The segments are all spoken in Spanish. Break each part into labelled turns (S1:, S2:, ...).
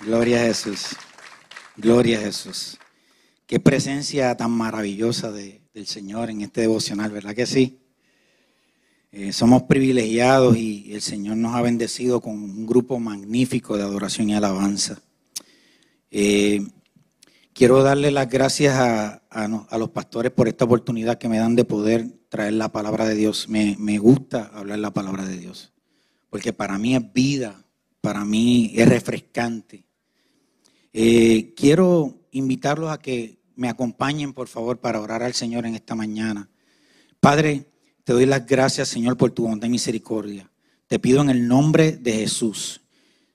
S1: Gloria a Jesús. Gloria a Jesús. Qué presencia tan maravillosa del Señor en este devocional, ¿verdad que sí? Eh, somos privilegiados y el Señor nos ha bendecido con un grupo magnífico de adoración y alabanza. Eh, quiero darle las gracias a, los pastores por esta oportunidad que me dan de poder traer la palabra de Dios. Me, me gusta hablar la palabra de Dios, porque para mí es vida, para mí es refrescante. Eh, quiero invitarlos a que me acompañen, por favor, para orar al Señor en esta mañana. Padre, te doy las gracias, Señor, por tu bondad y misericordia. Te pido en el nombre de Jesús,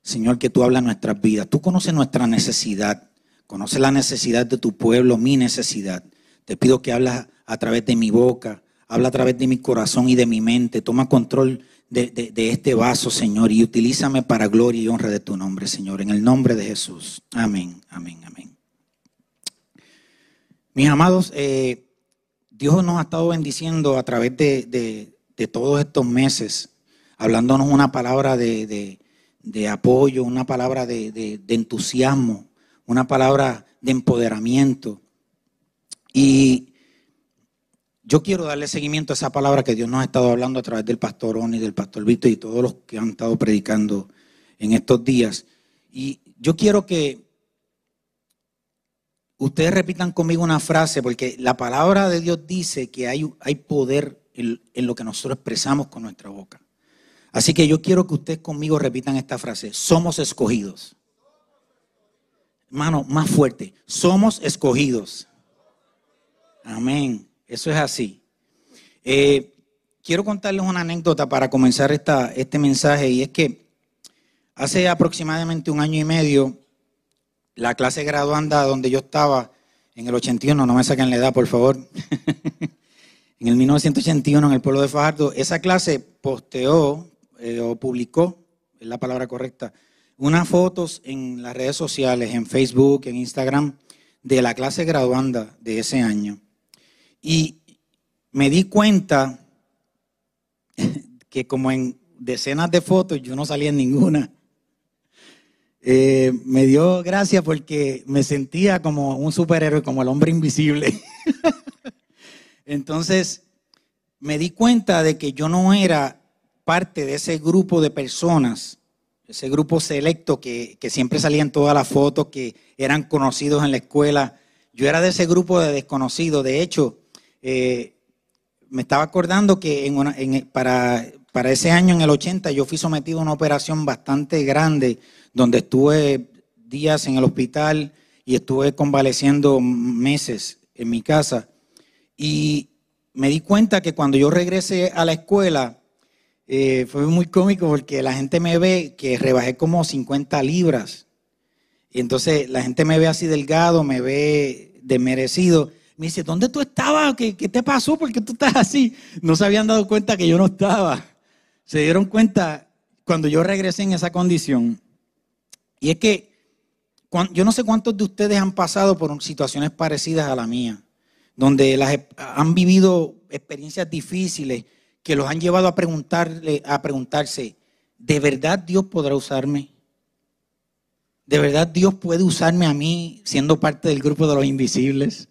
S1: Señor, que tú hablas nuestras vidas. Tú conoces nuestra necesidad, conoces la necesidad de tu pueblo, mi necesidad. Te pido que hablas a través de mi boca, habla a través de mi corazón y de mi mente. Toma control de, este vaso, Señor, y utilízame para gloria y honra de tu nombre, Señor, en el nombre de Jesús. Amén, amén, amén. Mis amados, eh, Dios nos ha estado bendiciendo a través de, todos estos meses, hablándonos una palabra de, apoyo, una palabra de, entusiasmo, una palabra de empoderamiento. Y yo quiero darle seguimiento a esa palabra que Dios nos ha estado hablando a través del pastor Oni, del pastor Víctor y todos los que han estado predicando en estos días. Y yo quiero que ustedes repitan conmigo una frase, porque la palabra de Dios dice que hay, hay poder en, en lo que nosotros expresamos con nuestra boca. Así que yo quiero que ustedes conmigo repitan esta frase. Somos escogidos. Hermano, más fuerte. Somos escogidos. Amén. Eso es así. Eh, quiero contarles una anécdota para comenzar este mensaje y es que hace aproximadamente un año y medio, la clase graduanda donde yo estaba en el 81, no me saquen la edad por favor, en el 1981 en el pueblo de Fajardo, esa clase posteó eh, o publicó, es la palabra correcta, unas fotos en las redes sociales, en Facebook, en Instagram, de la clase graduanda de ese año. Y me di cuenta que como en decenas de fotos yo no salía en ninguna. Eh, me dio gracia porque me sentía como un superhéroe, como el hombre invisible. Entonces me di cuenta de que yo no era parte de ese grupo de personas, ese grupo selecto que, que siempre salían todas las fotos, que eran conocidos en la escuela. Yo era de ese grupo de desconocidos. De hecho, eh, me estaba acordando que para ese año, en el 80, yo fui sometido a una operación bastante grande, donde estuve días en el hospital y estuve convaleciendo meses en mi casa. Y me di cuenta que cuando yo regresé a la escuela, eh, fue muy cómico porque la gente me ve que rebajé como 50 libras. Y entonces la gente me ve así delgado, me ve desmerecido. Me dice, ¿dónde tú estabas? ¿Qué, te pasó? ¿Por qué tú estás así? No se habían dado cuenta que yo no estaba. Se dieron cuenta cuando yo regresé en esa condición. Y es que yo no sé cuántos de ustedes han pasado por situaciones parecidas a la mía, donde las, han vivido experiencias difíciles que los han llevado a, preguntarle, a preguntarse, ¿de verdad Dios podrá usarme? ¿De verdad Dios puede usarme a mí siendo parte del grupo de los invisibles?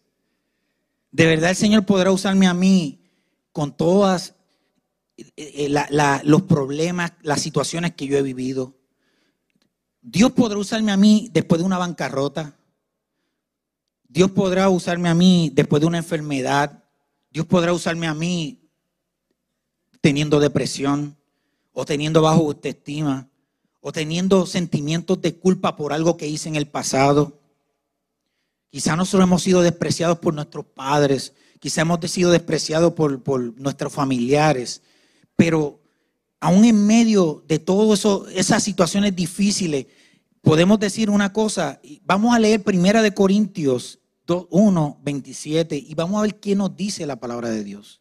S1: De verdad el Señor podrá usarme a mí con todos eh, eh, los problemas, las situaciones que yo he vivido. Dios podrá usarme a mí después de una bancarrota. Dios podrá usarme a mí después de una enfermedad. Dios podrá usarme a mí teniendo depresión o teniendo bajo autoestima o teniendo sentimientos de culpa por algo que hice en el pasado. Quizá nosotros hemos sido despreciados por nuestros padres, quizá hemos sido despreciados por, nuestros familiares, pero aún en medio de todas esas situaciones difíciles, podemos decir una cosa. Vamos a leer Primera de Corintios 1, 27 y vamos a ver qué nos dice la palabra de Dios.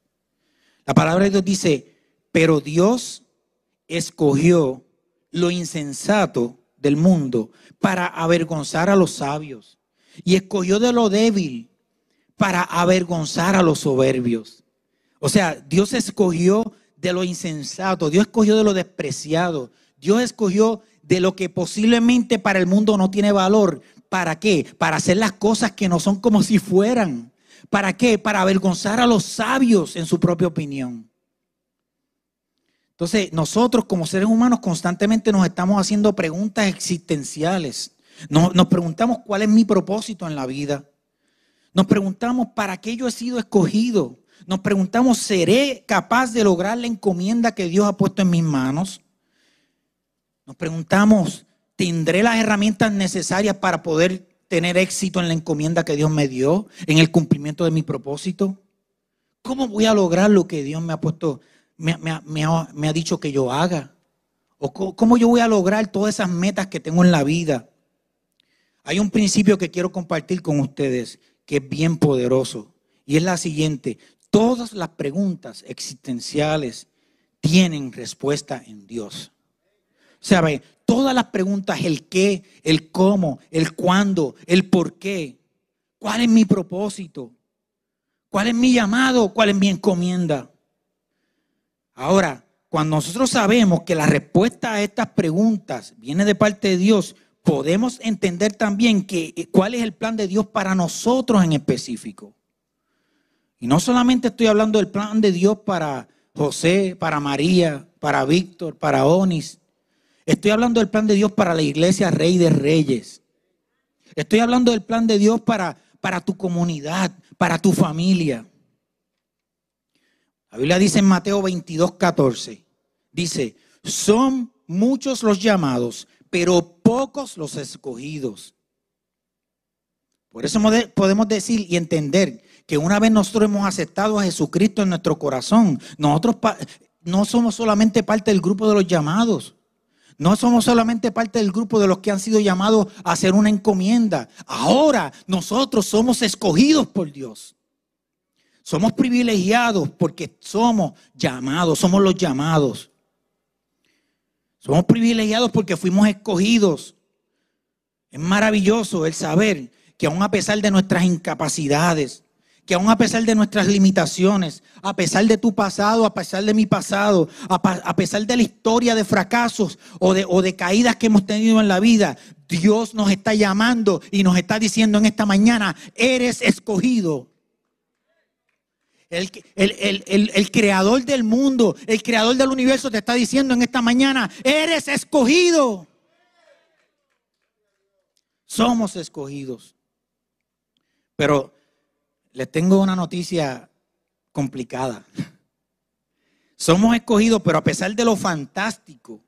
S1: La palabra de Dios dice, pero Dios escogió lo insensato del mundo para avergonzar a los sabios y escogió de lo débil para avergonzar a los soberbios. O sea, Dios escogió de lo insensato, Dios escogió de lo despreciado, Dios escogió de lo que posiblemente para el mundo no tiene valor. ¿Para qué? Para hacer las cosas que no son como si fueran. ¿Para qué? Para avergonzar a los sabios en su propia opinión. Entonces, nosotros como seres humanos constantemente nos estamos haciendo preguntas existenciales. Nos, nos, preguntamos cuál es mi propósito en la vida. Nos preguntamos para qué yo he sido escogido. Nos preguntamos, ¿seré capaz de lograr la encomienda que Dios ha puesto en mis manos? Nos preguntamos, ¿tendré las herramientas necesarias para poder tener éxito en la encomienda que Dios me dio, en el cumplimiento de mi propósito? ¿Cómo voy a lograr lo que Dios me ha puesto, me, ha, dicho que yo haga? ¿O cómo yo voy a lograr todas esas metas que tengo en la vida? Hay un principio que quiero compartir con ustedes que es bien poderoso y es la siguiente. Todas las preguntas existenciales tienen respuesta en Dios. O sea, todas las preguntas, el qué, el cómo, el cuándo, el por qué, cuál es mi propósito, cuál es mi llamado, cuál es mi encomienda. Ahora, cuando nosotros sabemos que la respuesta a estas preguntas viene de parte de Dios, podemos entender también que, eh, cuál es el plan de Dios para nosotros en específico. Y no solamente estoy hablando del plan de Dios para José, para María, para Víctor, para Onis. Estoy hablando del plan de Dios para la iglesia Rey de Reyes. Estoy hablando del plan de Dios para, para tu comunidad, para tu familia. La Biblia dice en Mateo 22, 14, dice, son muchos los llamados, pero pocos los escogidos. Por eso podemos decir y entender que una vez nosotros hemos aceptado a Jesucristo en nuestro corazón, nosotros no somos solamente parte del grupo de los llamados. No somos solamente parte del grupo de los que han sido llamados a hacer una encomienda. Ahora nosotros somos escogidos por Dios. Somos privilegiados porque somos llamados, somos los llamados. Somos privilegiados porque fuimos escogidos. Es maravilloso el saber que aún a pesar de nuestras incapacidades, que aún a pesar de nuestras limitaciones, a pesar de tu pasado, a pesar de mi pasado, a, pesar de la historia de fracasos o de, o de caídas que hemos tenido en la vida, Dios nos está llamando y nos está diciendo en esta mañana, eres escogido. El, creador del mundo, el creador del universo te está diciendo en esta mañana, eres escogido. Somos escogidos. Pero les tengo una noticia complicada. Somos escogidos, pero a pesar de lo fantástico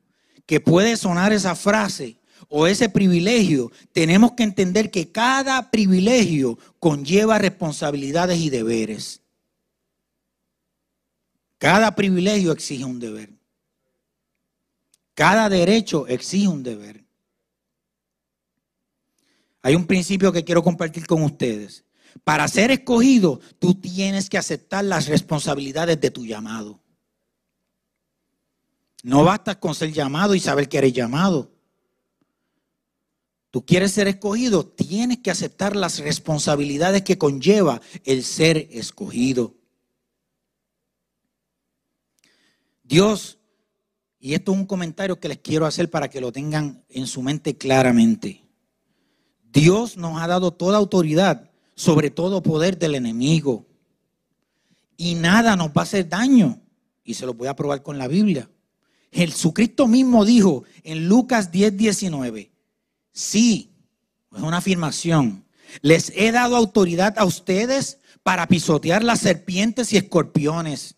S1: que puede sonar esa frase o ese privilegio, tenemos que entender que cada privilegio conlleva responsabilidades y deberes. Cada privilegio exige un deber. Cada derecho exige un deber. Hay un principio que quiero compartir con ustedes. Para ser escogido, tú tienes que aceptar las responsabilidades de tu llamado. No basta con ser llamado y saber que eres llamado. Tú quieres ser escogido, tienes que aceptar las responsabilidades que conlleva el ser escogido. Dios, y esto es un comentario que les quiero hacer para que lo tengan en su mente claramente. Dios nos ha dado toda autoridad sobre todo poder del enemigo. Y nada nos va a hacer daño. Y se lo voy a probar con la Biblia. Jesucristo mismo dijo en Lucas 10, 19, sí, es una afirmación, les he dado autoridad a ustedes para pisotear las serpientes y escorpiones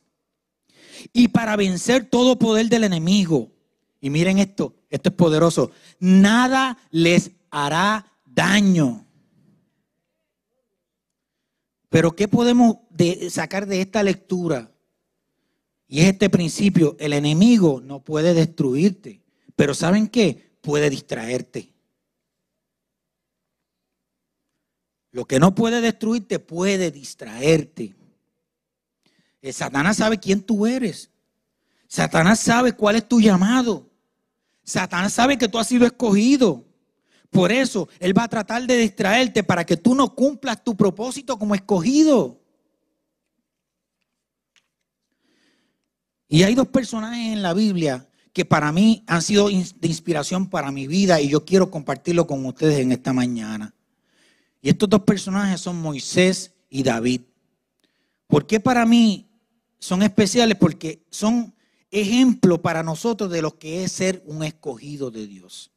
S1: y para vencer todo poder del enemigo. Y miren esto, esto es poderoso. Nada les hará daño. Pero ¿qué podemos sacar de esta lectura? Y es este principio, el enemigo no puede destruirte, pero ¿saben qué? Puede distraerte. Lo que no puede destruirte puede distraerte. Eh, Satanás sabe quién tú eres. Satanás sabe cuál es tu llamado. Satanás sabe que tú has sido escogido. Por eso Él va a tratar de distraerte para que tú no cumplas tu propósito como escogido. Y hay dos personajes en la Biblia que para mí han sido de inspiración para mi vida y yo quiero compartirlo con ustedes en esta mañana. Y estos dos personajes son Moisés y David. ¿Por qué para mí son especiales? Porque son ejemplo para nosotros de lo que es ser un escogido de Dios.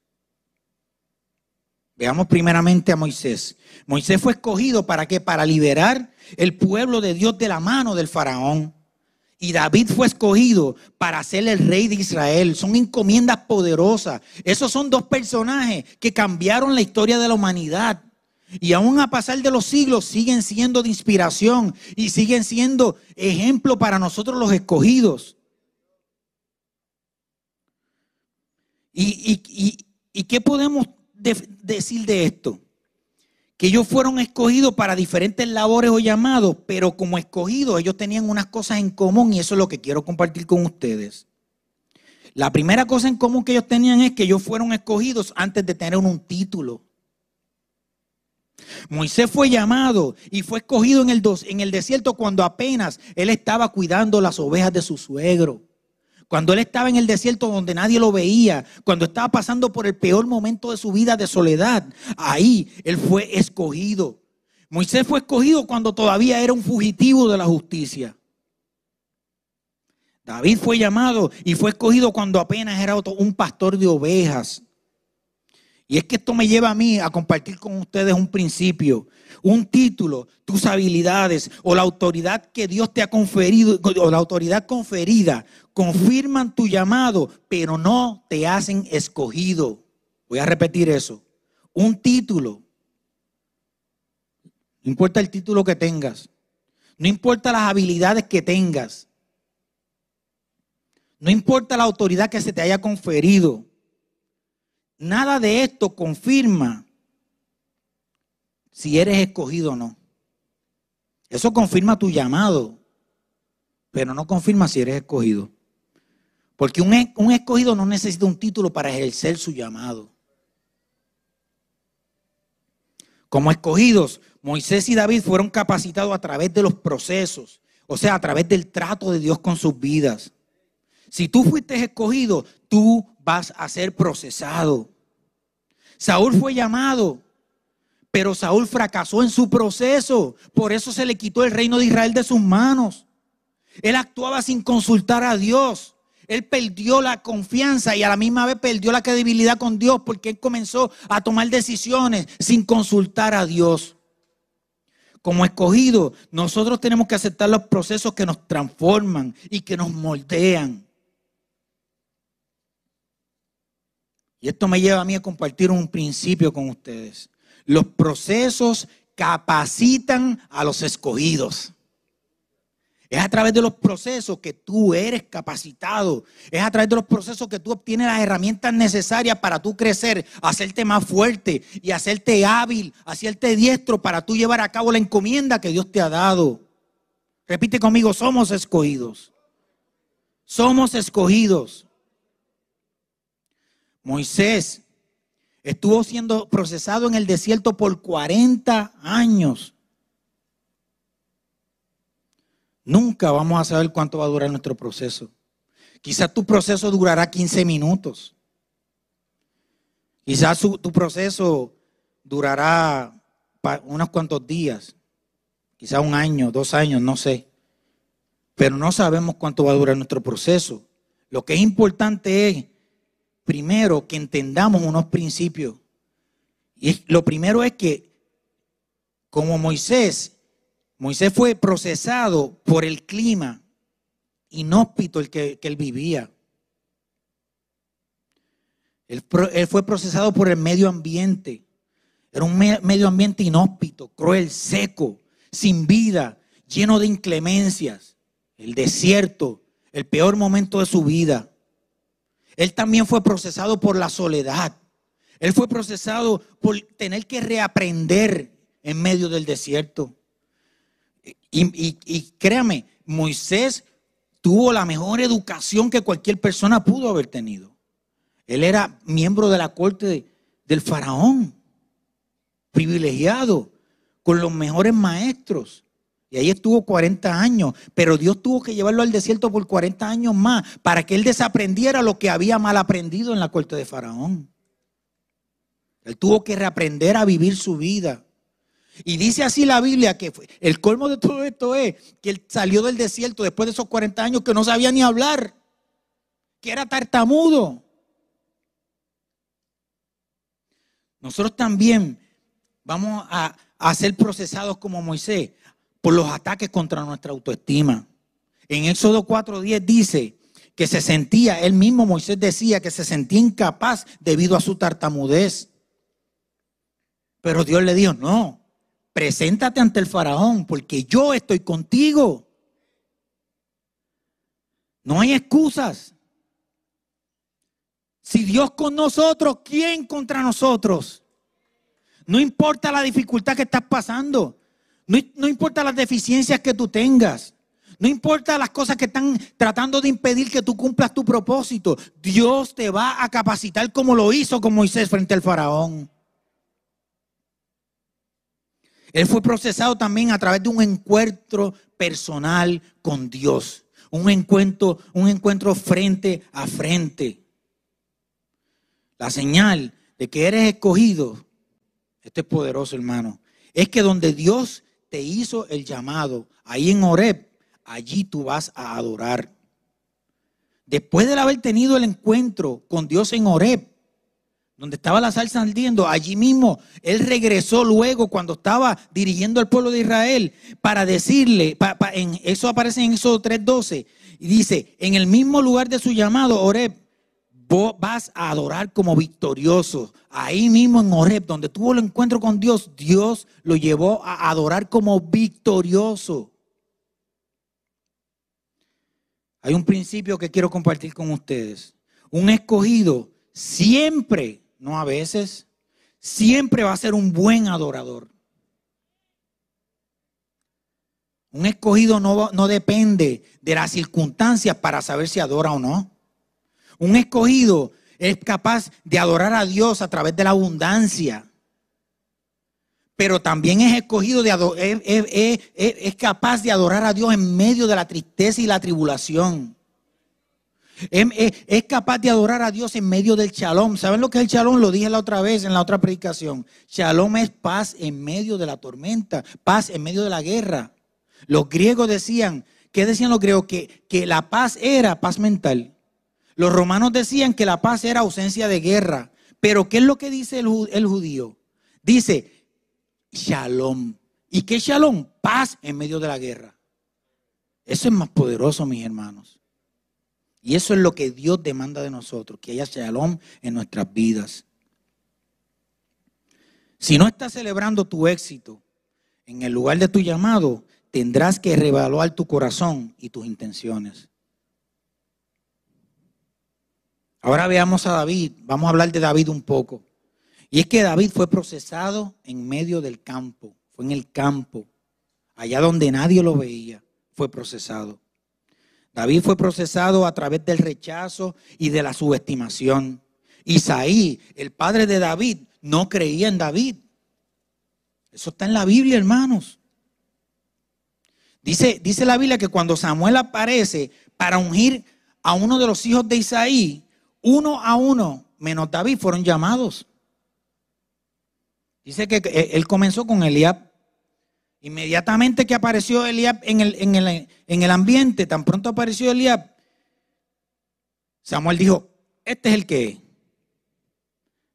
S1: Veamos primeramente a Moisés. Moisés fue escogido para qué? Para liberar el pueblo de Dios de la mano del faraón. Y David fue escogido para ser el rey de Israel. Son encomiendas poderosas. Esos son dos personajes que cambiaron la historia de la humanidad. Y aún a pasar de los siglos siguen siendo de inspiración y siguen siendo ejemplo para nosotros los escogidos. ¿Y, qué podemos decir de esto? Que ellos fueron escogidos para diferentes labores o llamados, pero como escogidos ellos tenían unas cosas en común y eso es lo que quiero compartir con ustedes. La primera cosa en común que ellos tenían es que ellos fueron escogidos antes de tener un título. Moisés fue llamado y fue escogido en el, en el desierto cuando apenas él estaba cuidando las ovejas de su suegro. Cuando él estaba en el desierto donde nadie lo veía, cuando estaba pasando por el peor momento de su vida de soledad, ahí él fue escogido. Moisés fue escogido cuando todavía era un fugitivo de la justicia. David fue llamado y fue escogido cuando apenas era un pastor de ovejas. Y es que esto me lleva a mí a compartir con ustedes un principio, un título, tus habilidades o la autoridad que Dios te ha conferido o la autoridad conferida confirman tu llamado, pero no te hacen escogido. Voy a repetir eso. Un título. No importa el título que tengas. No importa las habilidades que tengas. No importa la autoridad que se te haya conferido. Nada de esto confirma si eres escogido o no. Eso confirma tu llamado, pero no confirma si eres escogido. Porque un, escogido no necesita un título para ejercer su llamado. Como escogidos, Moisés y David fueron capacitados a través de los procesos, o sea, a través del trato de Dios con sus vidas. Si tú fuiste escogido, tú vas a ser procesado. Saúl fue llamado, pero Saúl fracasó en su proceso. Por eso se le quitó el reino de Israel de sus manos. Él actuaba sin consultar a Dios. Él perdió la confianza y a la misma vez perdió la credibilidad con Dios porque él comenzó a tomar decisiones sin consultar a Dios. Como escogido, nosotros tenemos que aceptar los procesos que nos transforman y que nos moldean. Y esto me lleva a mí a compartir un principio con ustedes. Los procesos capacitan a los escogidos. Es a través de los procesos que tú eres capacitado. Es a través de los procesos que tú obtienes las herramientas necesarias para tú crecer, hacerte más fuerte y hacerte hábil, hacerte diestro para tú llevar a cabo la encomienda que Dios te ha dado. Repite conmigo, somos escogidos. Somos escogidos. Moisés estuvo siendo procesado en el desierto por 40 años. Nunca vamos a saber cuánto va a durar nuestro proceso. Quizás tu proceso durará 15 minutos. Quizás tu proceso durará unos cuantos días. Quizás un año, dos años, no sé. Pero no sabemos cuánto va a durar nuestro proceso. Lo que es importante es primero que entendamos unos principios. Y lo primero es que, como Moisés, Moisés fue procesado por el clima inhóspito el que, él vivía. Él, fue procesado por el medio ambiente. Era un medio ambiente inhóspito, cruel, seco, sin vida, lleno de inclemencias. El desierto, el peor momento de su vida. Él también fue procesado por la soledad. Él fue procesado por tener que reaprender en medio del desierto. Y, créame, Moisés tuvo la mejor educación que cualquier persona pudo haber tenido. Él era miembro de la corte del faraón, privilegiado, con los mejores maestros. Y ahí estuvo 40 años, pero Dios tuvo que llevarlo al desierto por 40 años más para que él desaprendiera lo que había mal aprendido en la corte de Faraón. Él tuvo que reaprender a vivir su vida. Y dice así la Biblia que el colmo de todo esto es que él salió del desierto después de esos 40 años que no sabía ni hablar, que era tartamudo. Nosotros también vamos a, a ser procesados como Moisés por los ataques contra nuestra autoestima. En Éxodo 4:10 dice que se sentía, él mismo Moisés decía que se sentía incapaz debido a su tartamudez. Pero Dios le dijo, no, preséntate ante el faraón porque yo estoy contigo. No hay excusas. Si Dios con nosotros, ¿quién contra nosotros? No importa la dificultad que estás pasando. No, importa las deficiencias que tú tengas. No importa las cosas que están tratando de impedir que tú cumplas tu propósito. Dios te va a capacitar como lo hizo con Moisés frente al faraón. Él fue procesado también a través de un encuentro personal con Dios. Un encuentro, un encuentro frente a frente. La señal de que eres escogido, este es poderoso hermano, es que donde Dios te hizo el llamado, ahí en Oreb, allí tú vas a adorar. Después de haber tenido el encuentro con Dios en Oreb, donde estaba la salsa ardiendo, allí mismo él regresó luego cuando estaba dirigiendo al pueblo de Israel para decirle, en, eso aparece en Éxodo 3:12, y dice, en el mismo lugar de su llamado, Oreb, vos vas a adorar como victorioso. Ahí mismo en Oreb, donde tuvo el encuentro con Dios, Dios lo llevó a adorar como victorioso. Hay un principio que quiero compartir con ustedes. Un escogido siempre, no a veces, siempre va a ser un buen adorador. Un escogido no, no depende de las circunstancias para saber si adora o no. Un escogido es capaz de adorar a Dios a través de la abundancia. Pero también es escogido de es, es, capaz de adorar a Dios en medio de la tristeza y la tribulación. Es, capaz de adorar a Dios en medio del shalom. ¿Saben lo que es el shalom? Lo dije la otra vez en la otra predicación. Shalom es paz en medio de la tormenta, paz en medio de la guerra. Los griegos decían, ¿qué decían los griegos? Que, que la paz era paz mental. Los romanos decían que la paz era ausencia de guerra. Pero ¿qué es lo que dice el, judío? Dice, shalom. ¿Y qué shalom? Paz en medio de la guerra. Eso es más poderoso, mis hermanos. Y eso es lo que Dios demanda de nosotros, que haya shalom en nuestras vidas. Si no estás celebrando tu éxito en el lugar de tu llamado, tendrás que reevaluar tu corazón y tus intenciones. Ahora veamos a David, vamos a hablar de David un poco. Y es que David fue procesado en medio del campo, fue en el campo, allá donde nadie lo veía, fue procesado. David fue procesado a través del rechazo y de la subestimación. Isaí, el padre de David, no creía en David. Eso está en la Biblia, hermanos. Dice, dice la Biblia que cuando Samuel aparece para ungir a uno de los hijos de Isaí, uno a uno, menos David, fueron llamados. Dice que él comenzó con Eliab. Inmediatamente que apareció Eliab en el, en el, en el ambiente, tan pronto apareció Eliab, Samuel dijo, este es el que es.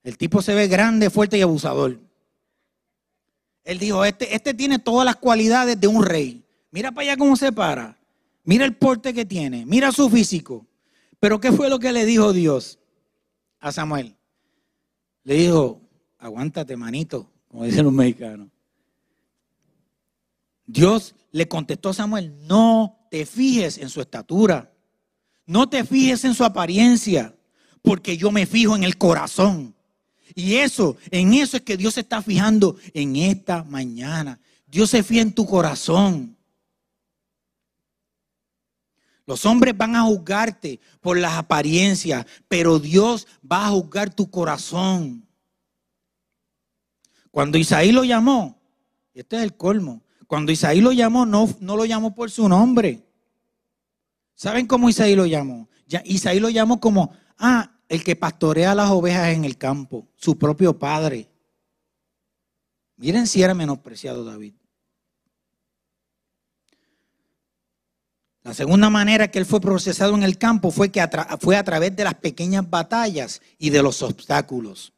S1: El tipo se ve grande, fuerte y abusador. Él dijo, este, este tiene todas las cualidades de un rey. Mira para allá cómo se para. Mira el porte que tiene. Mira su físico. Pero ¿qué fue lo que le dijo Dios a Samuel? Le dijo, aguántate, manito, como dicen los mexicanos. Dios le contestó a Samuel, no te fijes en su estatura, no te fijes en su apariencia, porque yo me fijo en el corazón. Y eso, en eso es que Dios se está fijando en esta mañana. Dios se fija en tu corazón. Los hombres van a juzgarte por las apariencias, pero Dios va a juzgar tu corazón. Cuando Isaí lo llamó, este es el colmo, cuando Isaí lo llamó, no, no lo llamó por su nombre. ¿Saben cómo Isaí lo llamó? Isaí lo llamó como, ah, el que pastorea las ovejas en el campo, su propio padre. Miren si era menospreciado David. La segunda manera que él fue procesado en el campo fue, que fue a través de las pequeñas batallas y de los obstáculos.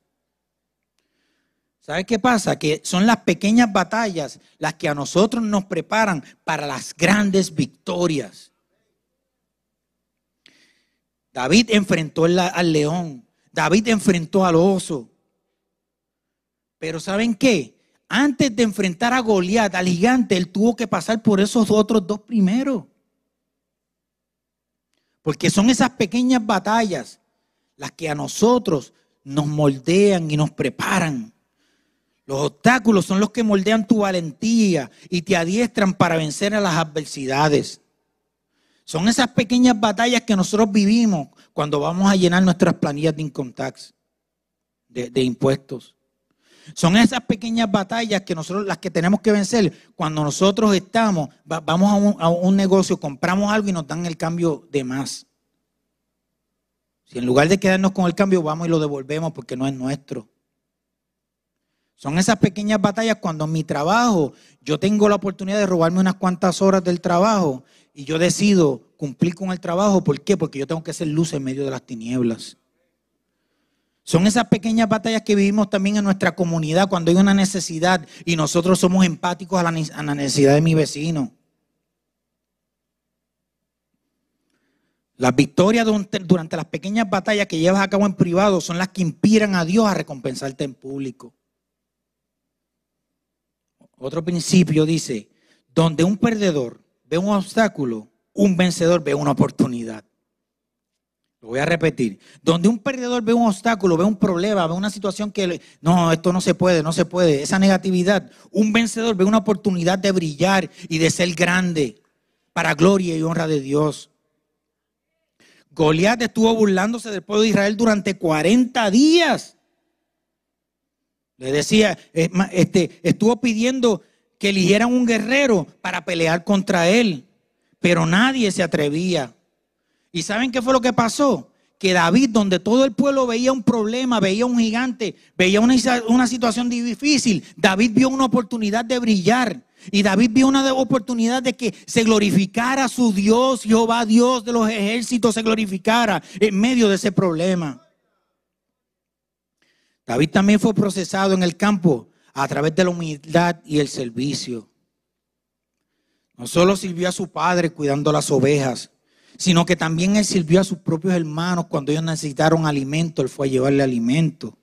S1: ¿Sabe qué pasa? Que son las pequeñas batallas las que a nosotros nos preparan para las grandes victorias. David enfrentó al león, David enfrentó al oso. Pero ¿saben qué? Antes de enfrentar a Goliat, al gigante, él tuvo que pasar por esos otros dos primeros. Porque son esas pequeñas batallas las que a nosotros nos moldean y nos preparan. Los obstáculos son los que moldean tu valentía y te adiestran para vencer a las adversidades. Son esas pequeñas batallas que nosotros vivimos cuando vamos a llenar nuestras planillas de income tax, de, impuestos. Son esas pequeñas batallas que nosotros las que tenemos que vencer cuando nosotros estamos, vamos a un, negocio, compramos algo y nos dan el cambio de más. Si en lugar de quedarnos con el cambio, vamos y lo devolvemos porque no es nuestro. Son esas pequeñas batallas cuando mi trabajo yo tengo la oportunidad de robarme unas cuantas horas del trabajo y yo decido cumplir con el trabajo. ¿Por qué? Porque yo tengo que ser luz en medio de las tinieblas. Son esas pequeñas batallas que vivimos también en nuestra comunidad cuando hay una necesidad y nosotros somos empáticos a la, necesidad de mi vecino. Las victorias durante las pequeñas batallas que llevas a cabo en privado son las que inspiran a Dios a recompensarte en público. Otro principio dice, donde un perdedor ve un obstáculo, un vencedor ve una oportunidad. Lo voy a repetir. Donde un perdedor ve un obstáculo, ve un problema, ve una situación que no, esto no se puede, no se puede, esa negatividad, un vencedor ve una oportunidad de brillar y de ser grande para gloria y honra de Dios. Goliat estuvo burlándose del pueblo de Israel durante 40 días. Le decía, este, estuvo pidiendo que eligieran un guerrero para pelear contra él, pero nadie se atrevía. ¿Y saben qué fue lo que pasó? Que David, donde todo el pueblo veía un problema, veía un gigante, veía una, una situación difícil, David vio una oportunidad de brillar. Y David vio una oportunidad de que se glorificara su Dios, Jehová Dios de los ejércitos, se glorificara en medio de ese problema. David también fue procesado en el campo a través de la humildad y el servicio. No solo sirvió a su padre cuidando las ovejas, sino que también él sirvió a sus propios hermanos cuando ellos necesitaron alimento, él fue a llevarle alimento.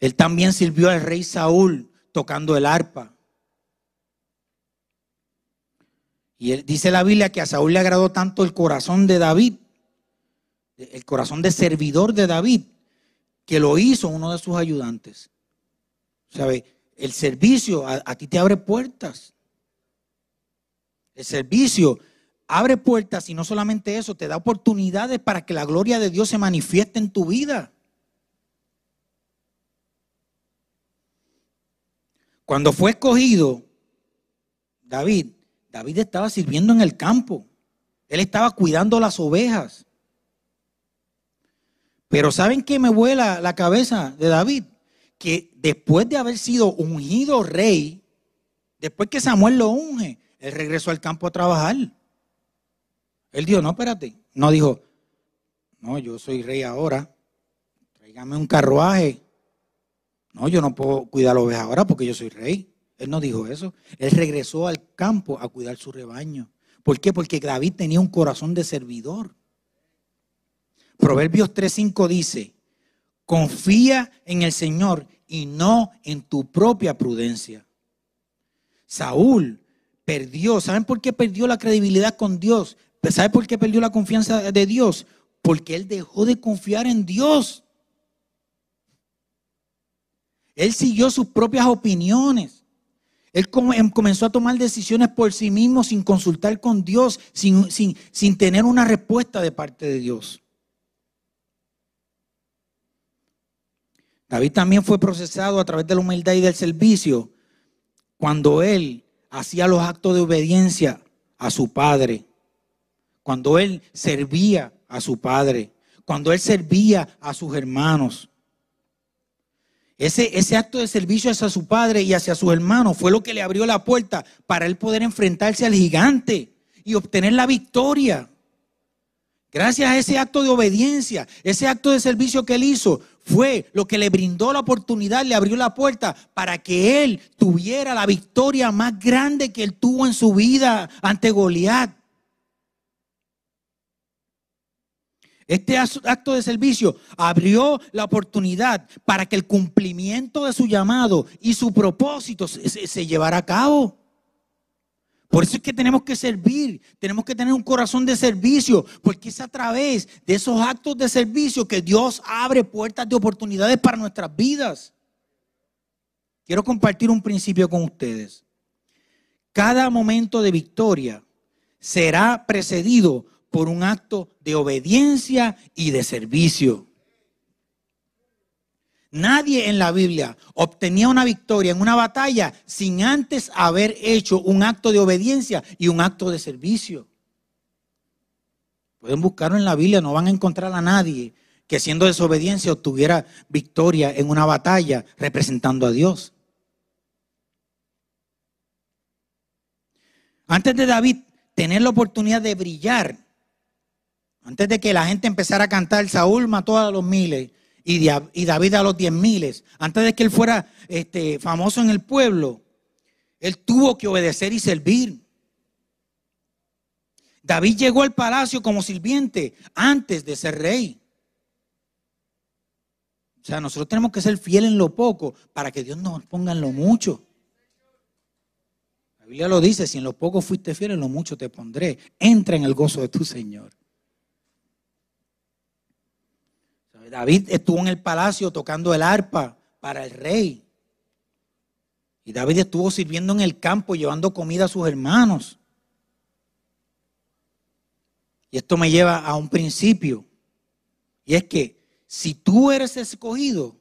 S1: Él también sirvió al rey Saúl tocando el arpa. Y dice la Biblia que a Saúl le agradó tanto el corazón de David, el corazón de servidor de David, que lo hizo uno de sus ayudantes. ¿Sabe? El servicio a, ti te abre puertas. El servicio abre puertas y no solamente eso, te da oportunidades para que la gloria de Dios se manifieste en tu vida. Cuando fue escogido David, David estaba sirviendo en el campo. Él estaba cuidando las ovejas. Pero ¿saben qué me vuela la cabeza de David? Que después de haber sido ungido rey, después que Samuel lo unge, él regresó al campo a trabajar. Él dijo, no, espérate. No dijo, no, yo soy rey ahora. Tráigame un carruaje. No, yo no puedo cuidar la oveja ahora porque yo soy rey. Él no dijo eso. Él regresó al campo a cuidar su rebaño. ¿Por qué? Porque David tenía un corazón de servidor. Proverbios 3.5 dice, confía en el Señor y no en tu propia prudencia. Saúl perdió, ¿saben por qué perdió la credibilidad con Dios? ¿Saben por qué perdió la confianza de Dios? Porque él dejó de confiar en Dios. Él siguió sus propias opiniones. Él em, comenzó a tomar decisiones por sí mismo sin consultar con Dios, sin, sin, sin tener una respuesta de parte de Dios. David también fue procesado a través de la humildad y del servicio cuando él hacía los actos de obediencia a su padre, cuando él servía a su padre, cuando él servía a sus hermanos. Ese, ese, acto de servicio hacia su padre y hacia sus hermanos fue lo que le abrió la puerta para él poder enfrentarse al gigante y obtener la victoria. Gracias a ese acto de obediencia, ese acto de servicio que él hizo, fue lo que le brindó la oportunidad, le abrió la puerta para que él tuviera la victoria más grande que él tuvo en su vida ante Goliat. Este acto de servicio abrió la oportunidad para que el cumplimiento de su llamado y su propósito se, llevara a cabo. Por eso es que tenemos que servir, tenemos que tener un corazón de servicio, porque es a través de esos actos de servicio que Dios abre puertas de oportunidades para nuestras vidas. Quiero compartir un principio con ustedes. Cada momento de victoria será precedido por un acto de obediencia y de servicio. Nadie en la Biblia obtenía una victoria en una batalla sin antes haber hecho un acto de obediencia y un acto de servicio. Pueden buscarlo en la Biblia, no van a encontrar a nadie que siendo desobediencia obtuviera victoria en una batalla representando a Dios. Antes de David tener la oportunidad de brillar, antes de que la gente empezara a cantar, Saúl mató a los miles, y, David a los diez miles. Antes de que él fuera este, famoso en el pueblo, él tuvo que obedecer y servir. David llegó al palacio como sirviente antes de ser rey. O sea, nosotros tenemos que ser fieles en lo poco para que Dios nos ponga en lo mucho. La Biblia lo dice, si en lo poco fuiste fiel, en lo mucho te pondré. Entra en el gozo de tu Señor. David estuvo en el palacio tocando el arpa para el rey. Y David estuvo sirviendo en el campo, llevando comida a sus hermanos. Y esto me lleva a un principio. Y es que si tú eres escogido,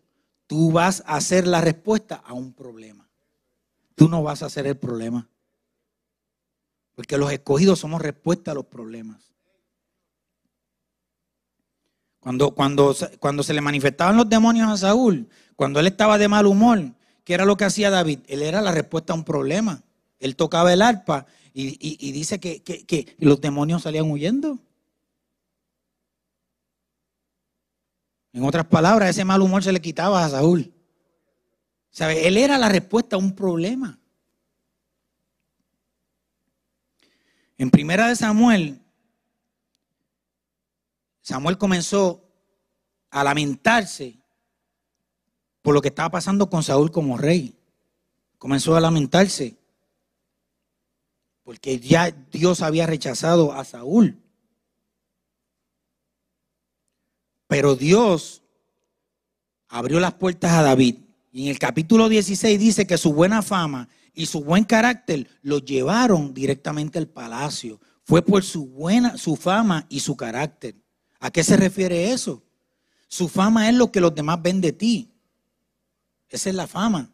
S1: tú vas a ser la respuesta a un problema. Tú no vas a ser el problema. Porque los escogidos somos respuesta a los problemas. Cuando, cuando, cuando se le manifestaban los demonios a Saúl, cuando él estaba de mal humor, ¿qué era lo que hacía David? Él era la respuesta a un problema. Él tocaba el arpa y, dice que, que los demonios salían huyendo. En otras palabras, ese mal humor se le quitaba a Saúl. ¿Sabe? Él era la respuesta a un problema. En primera de Samuel Samuel comenzó a lamentarse por lo que estaba pasando con Saúl como rey. Comenzó a lamentarse porque ya Dios había rechazado a Saúl. Pero Dios abrió las puertas a David. Y en el capítulo 16 dice que su buena fama y su buen carácter lo llevaron directamente al palacio. Fue por su buena, su fama y su carácter. ¿A qué se refiere eso? Su fama es lo que los demás ven de ti. Esa es la fama.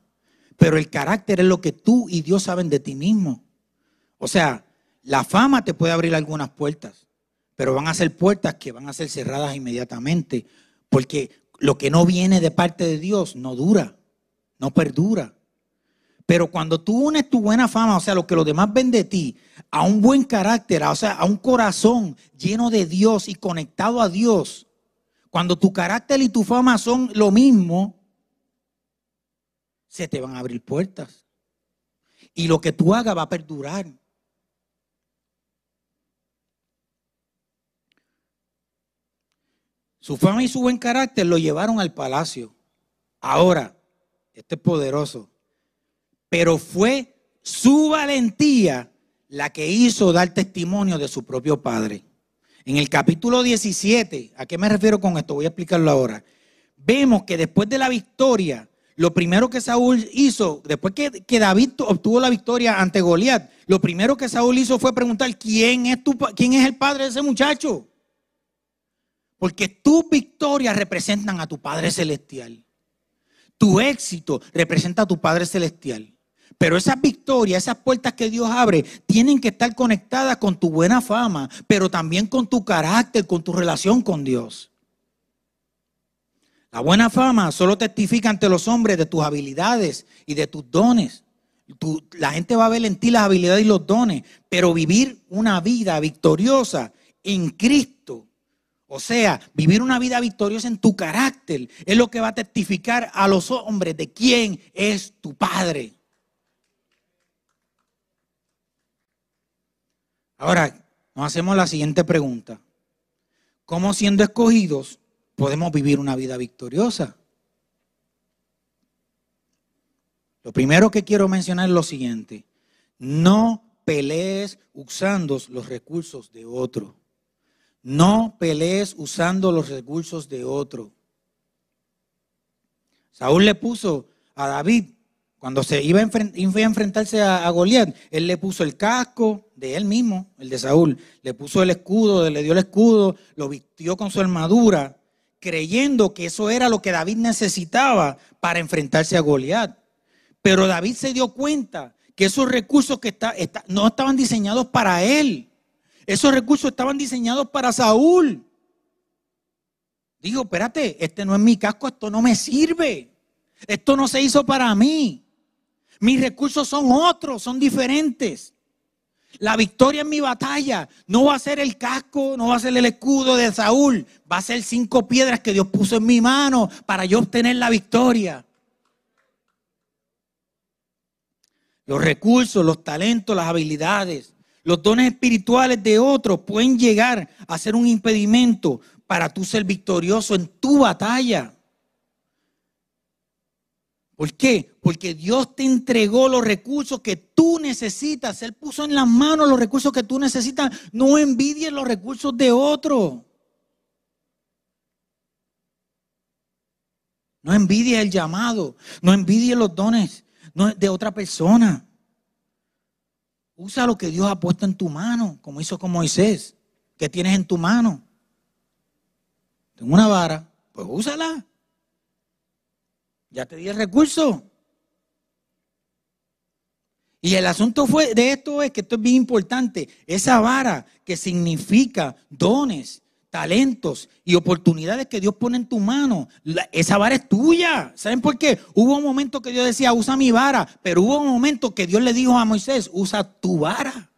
S1: Pero el carácter es lo que tú y Dios saben de ti mismo. O sea, la fama te puede abrir algunas puertas, pero van a ser puertas que van a ser cerradas inmediatamente, porque lo que no viene de parte de Dios no dura, no perdura. Pero cuando tú unes tu buena fama, o sea, lo que los demás ven de ti, a un buen carácter, o sea, a un corazón lleno de Dios y conectado a Dios, cuando tu carácter y tu fama son lo mismo, se te van a abrir puertas. Y lo que tú hagas va a perdurar. Su fama y su buen carácter lo llevaron al palacio. Ahora, este es poderoso pero fue su valentía la que hizo dar testimonio de su propio padre. En el capítulo 17, ¿a qué me refiero con esto? Voy a explicarlo ahora. Vemos que después de la victoria, lo primero que Saúl hizo, después que, David obtuvo la victoria ante Goliat, lo primero que Saúl hizo fue preguntar, ¿quién es, tu, ¿quién es el padre de ese muchacho? Porque tus victorias representan a tu Padre Celestial. Tu éxito representa a tu Padre Celestial. Pero esas victorias, esas puertas que Dios abre, tienen que estar conectadas con tu buena fama, pero también con tu carácter, con tu relación con Dios. La buena fama solo testifica ante los hombres de tus habilidades y de tus dones. la gente va a ver en ti las habilidades y los dones, pero vivir una vida victoriosa en Cristo, o sea, vivir una vida victoriosa en tu carácter, es lo que va a testificar a los hombres de quién es tu Padre. Ahora, nos hacemos la siguiente pregunta. ¿Cómo siendo escogidos podemos vivir una vida victoriosa? Lo primero que quiero mencionar es lo siguiente. No pelees usando los recursos de otro. No pelees usando los recursos de otro. Saúl le puso a David cuando se iba a, enfrentarse a, Goliat, él le puso el casco de él mismo, el de Saúl, le puso el escudo, le dio el escudo, lo vistió con su armadura, creyendo que eso era lo que David necesitaba para enfrentarse a Goliat. Pero David se dio cuenta que esos recursos que no estaban diseñados para él. Esos recursos estaban diseñados para Saúl. Dijo, espérate, este no es mi casco, esto no me sirve. Esto no se hizo para mí. Mis recursos son otros, son diferentes. La victoria en mi batalla no va a ser el casco, no va a ser el escudo de Saúl, va a ser cinco piedras que Dios puso en mi mano para yo obtener la victoria. Los recursos, los talentos, las habilidades, los dones espirituales de otros pueden llegar a ser un impedimento para tú ser victorioso en tu batalla. ¿Por qué? Porque Dios te entregó los recursos que tú necesitas. Él puso en las manos los recursos que tú necesitas. No envidies los recursos de otro. No envidies el llamado. No envidies los dones de otra persona. Usa lo que Dios ha puesto en tu mano, como hizo con Moisés. ¿Qué tienes en tu mano? Tengo una vara, pues úsala. Ya te di el recurso. Y el asunto fue de esto es que esto es bien importante. Esa vara que significa dones, talentos y oportunidades que Dios pone en tu mano, esa vara es tuya. ¿Saben por qué? Hubo un momento que Dios decía, usa mi vara, pero hubo un momento que Dios le dijo a Moisés, usa tu vara.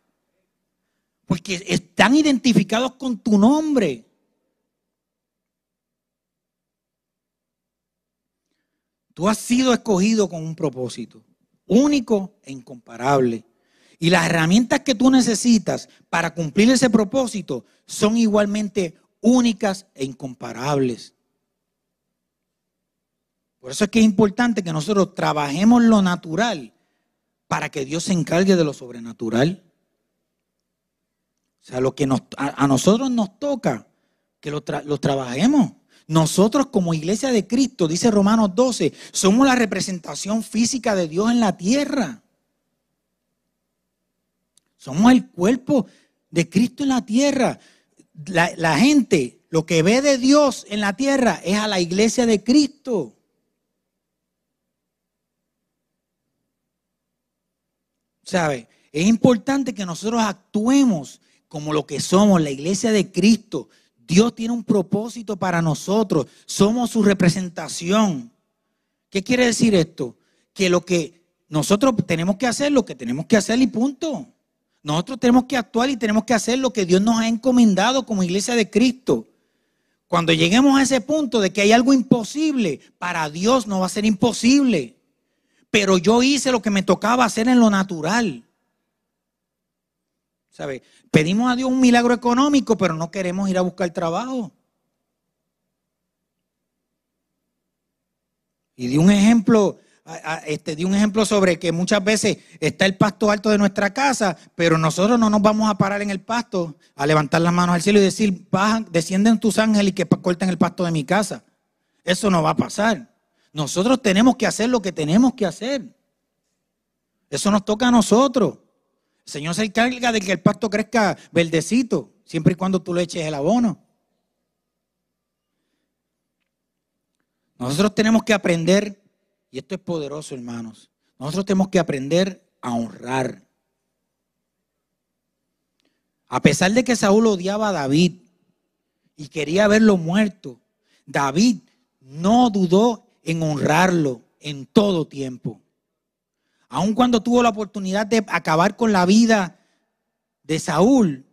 S1: Porque están identificados con tu nombre. Tú has sido escogido con un propósito único e incomparable. Y las herramientas que tú necesitas para cumplir ese propósito son igualmente únicas e incomparables. Por eso es que es importante que nosotros trabajemos lo natural para que Dios se encargue de lo sobrenatural. O sea, lo que a, nosotros nos toca, que lo trabajemos. Nosotros como iglesia de Cristo, dice Romanos 12, somos la representación física de Dios en la tierra. Somos el cuerpo de Cristo en la tierra. La, gente, lo que ve de Dios en la tierra es a la iglesia de Cristo. ¿Sabe? Es importante que nosotros actuemos como lo que somos, la iglesia de Cristo. Dios tiene un propósito para nosotros. Somos su representación. ¿Qué quiere decir esto? Que lo que nosotros tenemos que hacer, lo que tenemos que hacer y punto. Nosotros tenemos que actuar y tenemos que hacer lo que Dios nos ha encomendado como iglesia de Cristo. Cuando lleguemos a ese punto de que hay algo imposible, para Dios no va a ser imposible. Pero yo hice lo que me tocaba hacer en lo natural. ¿Sabe? Pedimos a Dios un milagro económico, pero no queremos ir a buscar trabajo. Y di un ejemplo, este, di un ejemplo sobre que muchas veces está el pasto alto de nuestra casa, pero nosotros no nos vamos a parar en el pasto a levantar las manos al cielo y decir, bajan, descienden tus ángeles y que corten el pasto de mi casa. Eso no va a pasar. Nosotros tenemos que hacer lo que tenemos que hacer. Eso nos toca a nosotros. Señor se encarga de que el pasto crezca verdecito, siempre y cuando tú le eches el abono. Nosotros tenemos que aprender, y esto es poderoso, hermanos. Nosotros tenemos que aprender a honrar. A pesar de que Saúl odiaba a David y quería verlo muerto, David no dudó en honrarlo en todo tiempo. Aun cuando tuvo la oportunidad de acabar con la vida de Saúl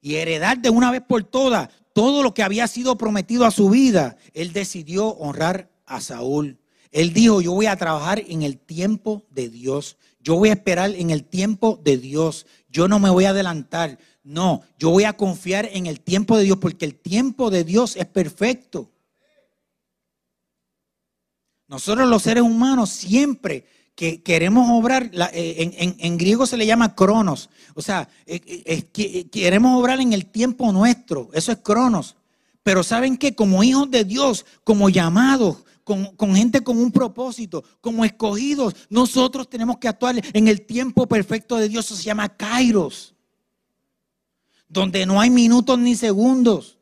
S1: y heredar de una vez por todas todo lo que había sido prometido a su vida, él decidió honrar a Saúl. Él dijo, yo voy a trabajar en el tiempo de Dios. Yo voy a esperar en el tiempo de Dios. Yo no me voy a adelantar. No, yo voy a confiar en el tiempo de Dios porque el tiempo de Dios es perfecto. Nosotros los seres humanos siempre que queremos obrar, eh, en, griego se le llama cronos, o sea, eh, eh, queremos obrar en el tiempo nuestro, eso es cronos. Pero ¿saben qué? Como hijos de Dios, como llamados, con, con, gente con un propósito, como escogidos, nosotros tenemos que actuar en el tiempo perfecto de Dios, eso se llama kairos, donde no hay minutos ni segundos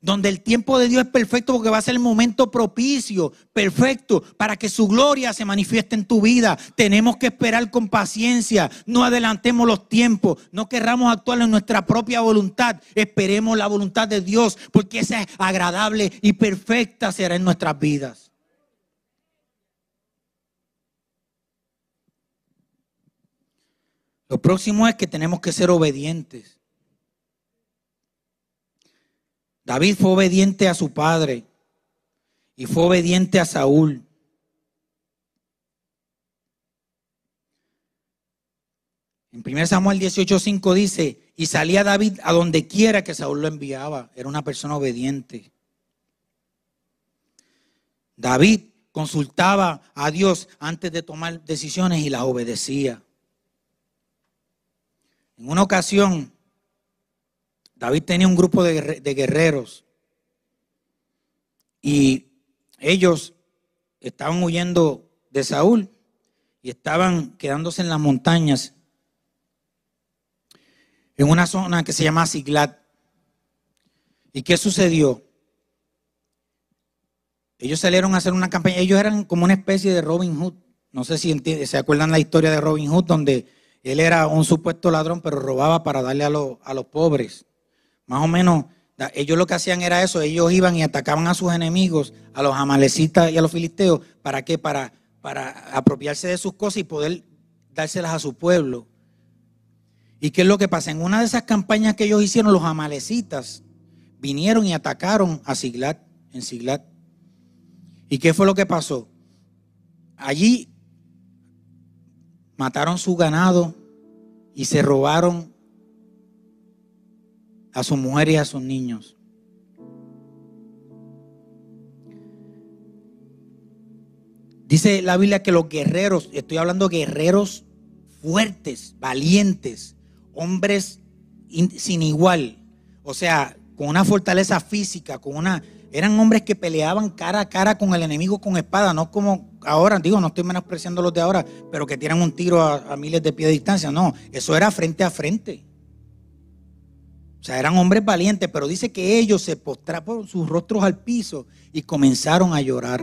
S1: donde el tiempo de Dios es perfecto porque va a ser el momento propicio, perfecto, para que su gloria se manifieste en tu vida. Tenemos que esperar con paciencia, no adelantemos los tiempos, no querramos actuar en nuestra propia voluntad, esperemos la voluntad de Dios, porque esa es agradable y perfecta será en nuestras vidas. Lo próximo es que tenemos que ser obedientes. David fue obediente a su padre y fue obediente a Saúl. En 1 Samuel 18:5 dice, y salía David a donde quiera que Saúl lo enviaba. Era una persona obediente. David consultaba a Dios antes de tomar decisiones y las obedecía. En una ocasión, David tenía un grupo de, guerreros y ellos estaban huyendo de Saúl y estaban quedándose en las montañas en una zona que se llama Siglat. ¿Y qué sucedió? Ellos salieron a hacer una campaña, ellos eran como una especie de Robin Hood. No sé si se acuerdan la historia de Robin Hood, donde él era un supuesto ladrón, pero robaba para darle a, a los pobres. Más o menos, ellos lo que hacían era eso, ellos iban y atacaban a sus enemigos, a los amalecitas y a los filisteos, ¿para qué? Para, para apropiarse de sus cosas y poder dárselas a su pueblo. ¿Y qué es lo que pasa? En una de esas campañas que ellos hicieron, los amalecitas vinieron y atacaron a Siglat, en Siglat. ¿Y qué fue lo que pasó? Allí mataron su ganado y se robaron a su mujer y a sus niños. Dice la Biblia que los guerreros, estoy hablando de guerreros fuertes, valientes, hombres sin igual, o sea, con una fortaleza física, con una eran hombres que peleaban cara a cara con el enemigo con espada, no como ahora, digo, no estoy menospreciando los de ahora, pero que tiran un tiro a miles de pies de distancia, no, eso era frente a frente. O sea, eran hombres valientes, pero dice que ellos se postraron sus rostros al piso y comenzaron a llorar.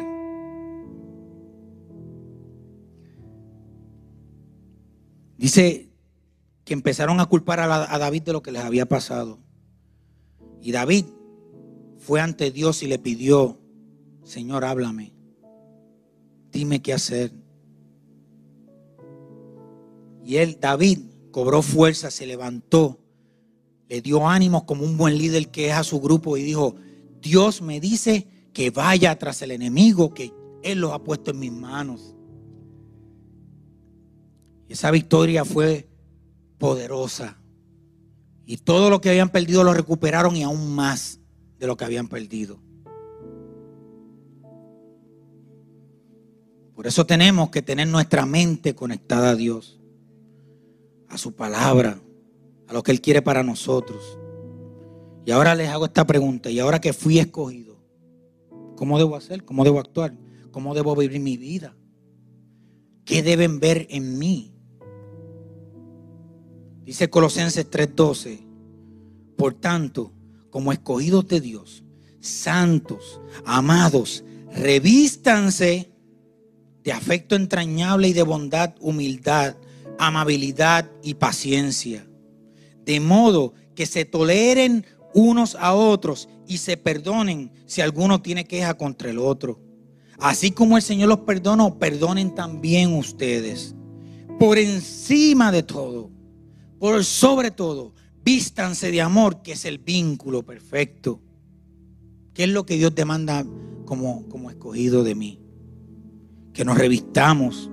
S1: Dice que empezaron a culpar a, David de lo que les había pasado. Y David fue ante Dios y le pidió, Señor, háblame, dime qué hacer. Y él, David, cobró fuerza, se levantó le dio ánimos como un buen líder que es a su grupo y dijo, Dios me dice que vaya tras el enemigo, que Él los ha puesto en mis manos. Esa victoria fue poderosa. Y todo lo que habían perdido lo recuperaron y aún más de lo que habían perdido. Por eso tenemos que tener nuestra mente conectada a Dios, a su palabra, a lo que Él quiere para nosotros. Y ahora les hago esta pregunta, y ahora que fui escogido, ¿cómo debo hacer? ¿Cómo debo actuar? ¿Cómo debo vivir mi vida? ¿Qué deben ver en mí? Dice Colosenses 3:12, por tanto, como escogidos de Dios, santos, amados, revístanse de afecto entrañable y de bondad, humildad, amabilidad y paciencia. De modo que se toleren unos a otros y se perdonen si alguno tiene queja contra el otro. Así como el Señor los perdonó, perdonen también ustedes. Por encima de todo, por sobre todo, vístanse de amor, que es el vínculo perfecto. ¿Qué es lo que Dios demanda como, como escogido de mí? Que nos revistamos,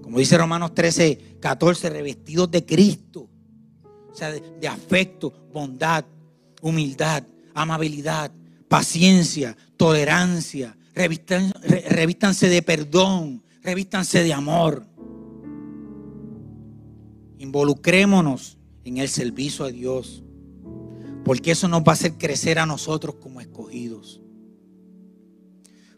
S1: como dice Romanos 13, 14, revestidos de Cristo. De afecto, bondad, humildad, amabilidad, paciencia, tolerancia. revístanse de perdón, revístanse de amor. Involucrémonos en el servicio a Dios, porque eso nos va a hacer crecer a nosotros como escogidos.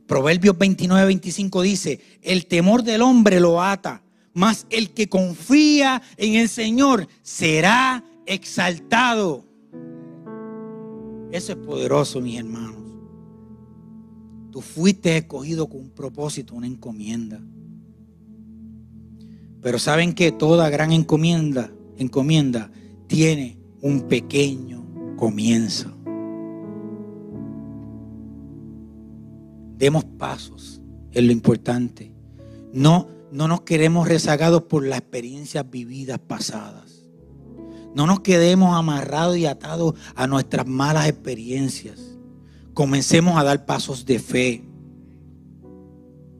S1: Proverbios 29, 25 dice, el temor del hombre lo ata, mas el que confía en el Señor será exaltado. Eso es poderoso, mis hermanos. Tú fuiste escogido con un propósito, una encomienda. Pero saben que toda gran encomienda, encomienda tiene un pequeño comienzo. Demos pasos, es lo importante. No, no nos queremos rezagados por las experiencias vividas pasadas. No nos quedemos amarrados y atados a nuestras malas experiencias. Comencemos a dar pasos de fe.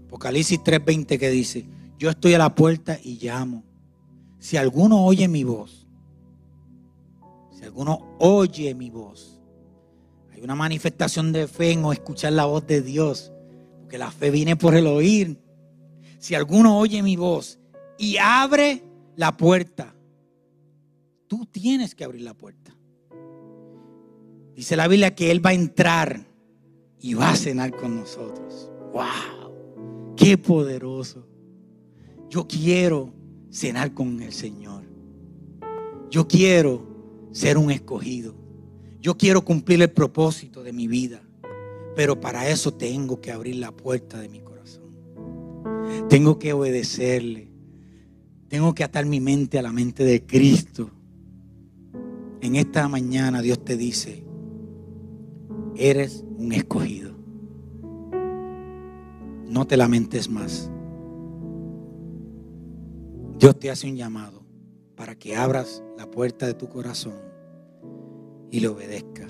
S1: Apocalipsis 3:20 que dice, yo estoy a la puerta y llamo. Si alguno oye mi voz, si alguno oye mi voz, hay una manifestación de fe en escuchar la voz de Dios, porque la fe viene por el oír. Si alguno oye mi voz y abre la puerta, Tú tienes que abrir la puerta. Dice la Biblia que Él va a entrar y va a cenar con nosotros. ¡Wow! ¡Qué poderoso! Yo quiero cenar con el Señor. Yo quiero ser un escogido. Yo quiero cumplir el propósito de mi vida. Pero para eso tengo que abrir la puerta de mi corazón. Tengo que obedecerle. Tengo que atar mi mente a la mente de Cristo. En esta mañana Dios te dice, eres un escogido. No te lamentes más. Dios te hace un llamado para que abras la puerta de tu corazón y le obedezca.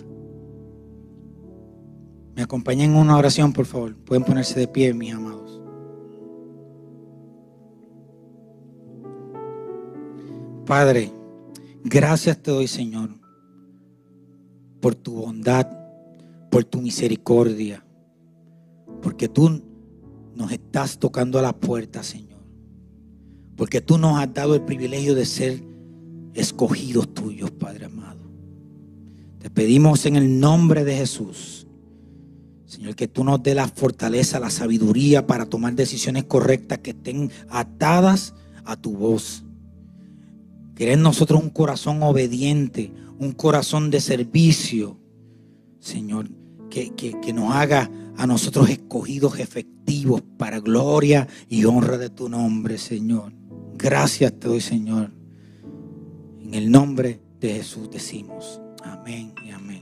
S1: Me acompañen en una oración, por favor. Pueden ponerse de pie, mis amados. Padre, Gracias te doy, Señor, por tu bondad, por tu misericordia, porque tú nos estás tocando a la puerta, Señor. Porque tú nos has dado el privilegio de ser escogidos tuyos, Padre amado. Te pedimos en el nombre de Jesús, Señor, que tú nos dé la fortaleza, la sabiduría para tomar decisiones correctas que estén atadas a tu voz Querer nosotros un corazón obediente, un corazón de servicio, Señor, que, que, nos haga a nosotros escogidos efectivos para gloria y honra de tu nombre, Señor. Gracias te doy, Señor. En el nombre de Jesús decimos, amén y amén.